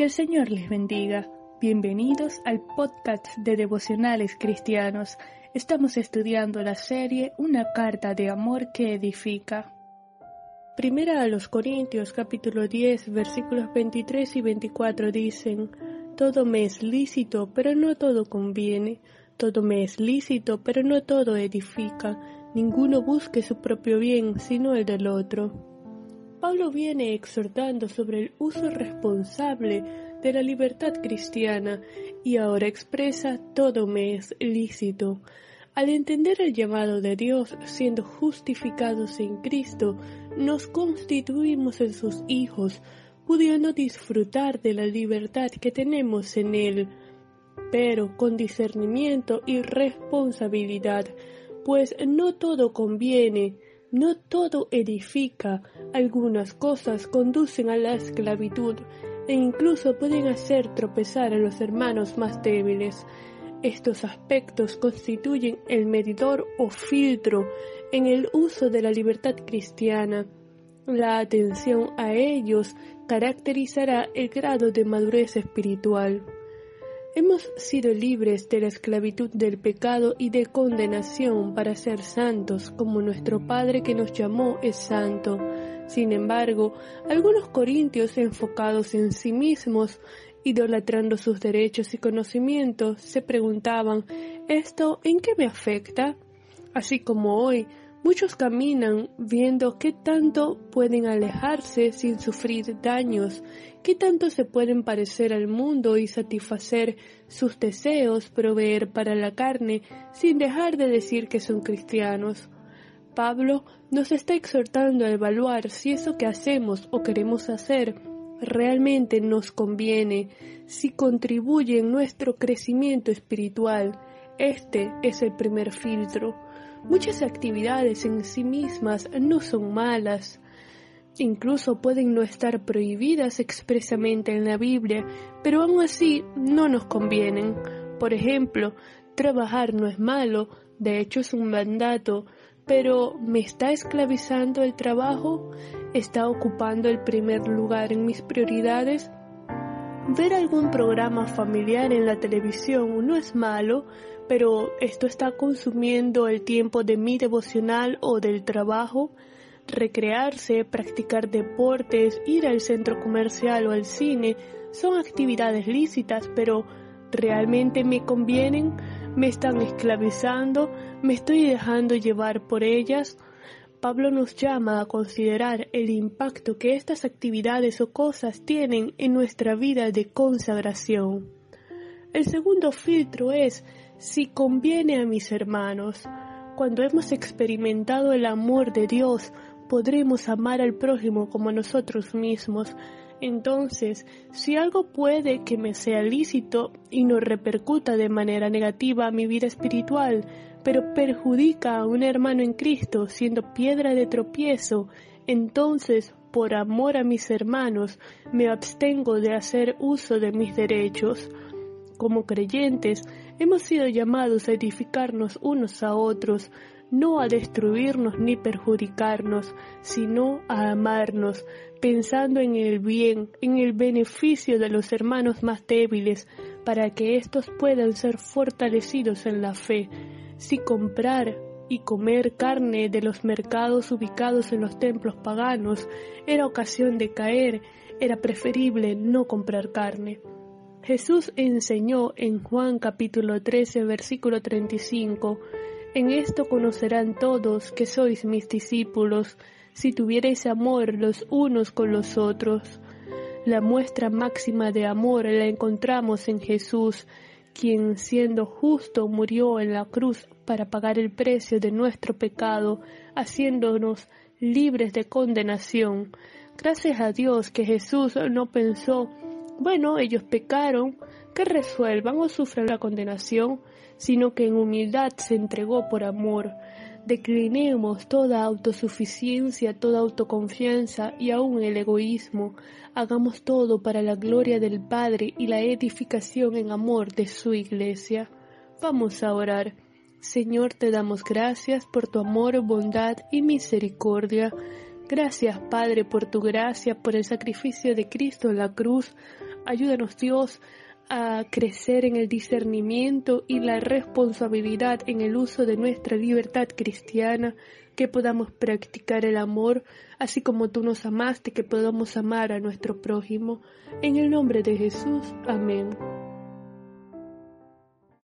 Que el Señor les bendiga. Bienvenidos al podcast de devocionales cristianos. Estamos estudiando la serie Una carta de amor que edifica. Primera a los Corintios capítulo 10 versículos 23 y 24 dicen, Todo me es lícito, pero no todo conviene. Todo me es lícito, pero no todo edifica. Ninguno busque su propio bien, sino el del otro. Pablo viene exhortando sobre el uso responsable de la libertad cristiana y ahora expresa todo me es lícito. Al entender el llamado de Dios, siendo justificados en Cristo, nos constituimos en sus hijos, pudiendo disfrutar de la libertad que tenemos en Él, pero con discernimiento y responsabilidad, pues no todo conviene, no todo edifica, algunas cosas conducen a la esclavitud e incluso pueden hacer tropezar a los hermanos más débiles. Estos aspectos constituyen el medidor o filtro en el uso de la libertad cristiana. La atención a ellos caracterizará el grado de madurez espiritual. Hemos sido libres de la esclavitud del pecado y de condenación para ser santos, como nuestro Padre que nos llamó es santo. Sin embargo, algunos corintios enfocados en sí mismos, idolatrando sus derechos y conocimientos, se preguntaban, ¿esto en qué me afecta? Así como hoy, Muchos caminan viendo qué tanto pueden alejarse sin sufrir daños, qué tanto se pueden parecer al mundo y satisfacer sus deseos, proveer para la carne, sin dejar de decir que son cristianos. Pablo nos está exhortando a evaluar si eso que hacemos o queremos hacer realmente nos conviene, si contribuye en nuestro crecimiento espiritual. Este es el primer filtro. Muchas actividades en sí mismas no son malas, incluso pueden no estar prohibidas expresamente en la Biblia, pero aún así no nos convienen. Por ejemplo, trabajar no es malo, de hecho es un mandato, pero ¿me está esclavizando el trabajo? ¿Está ocupando el primer lugar en mis prioridades? Ver algún programa familiar en la televisión no es malo, pero esto está consumiendo el tiempo de mi devocional o del trabajo. Recrearse, practicar deportes, ir al centro comercial o al cine son actividades lícitas, pero ¿realmente me convienen? ¿Me están esclavizando? ¿Me estoy dejando llevar por ellas? Pablo nos llama a considerar el impacto que estas actividades o cosas tienen en nuestra vida de consagración. El segundo filtro es si conviene a mis hermanos. Cuando hemos experimentado el amor de Dios, podremos amar al prójimo como a nosotros mismos. Entonces, si algo puede que me sea lícito y no repercuta de manera negativa a mi vida espiritual, pero perjudica a un hermano en Cristo siendo piedra de tropiezo, entonces, por amor a mis hermanos, me abstengo de hacer uso de mis derechos. Como creyentes, hemos sido llamados a edificarnos unos a otros, no a destruirnos ni perjudicarnos, sino a amarnos, pensando en el bien, en el beneficio de los hermanos más débiles, para que éstos puedan ser fortalecidos en la fe si comprar y comer carne de los mercados ubicados en los templos paganos era ocasión de caer, era preferible no comprar carne. Jesús enseñó en Juan capítulo 13 versículo 35, En esto conocerán todos que sois mis discípulos, si tuviereis amor los unos con los otros. La muestra máxima de amor la encontramos en Jesús, quien siendo justo murió en la cruz para pagar el precio de nuestro pecado, haciéndonos libres de condenación. Gracias a Dios que Jesús no pensó, bueno, ellos pecaron, que resuelvan o sufran la condenación, sino que en humildad se entregó por amor. Declinemos toda autosuficiencia, toda autoconfianza y aun el egoísmo. Hagamos todo para la gloria del Padre y la edificación en amor de su iglesia. Vamos a orar. Señor, te damos gracias por tu amor, bondad y misericordia. Gracias, Padre, por tu gracia, por el sacrificio de Cristo en la cruz. Ayúdanos, Dios, a crecer en el discernimiento y la responsabilidad en el uso de nuestra libertad cristiana, que podamos practicar el amor, así como tú nos amaste, que podamos amar a nuestro prójimo. En el nombre de Jesús. Amén.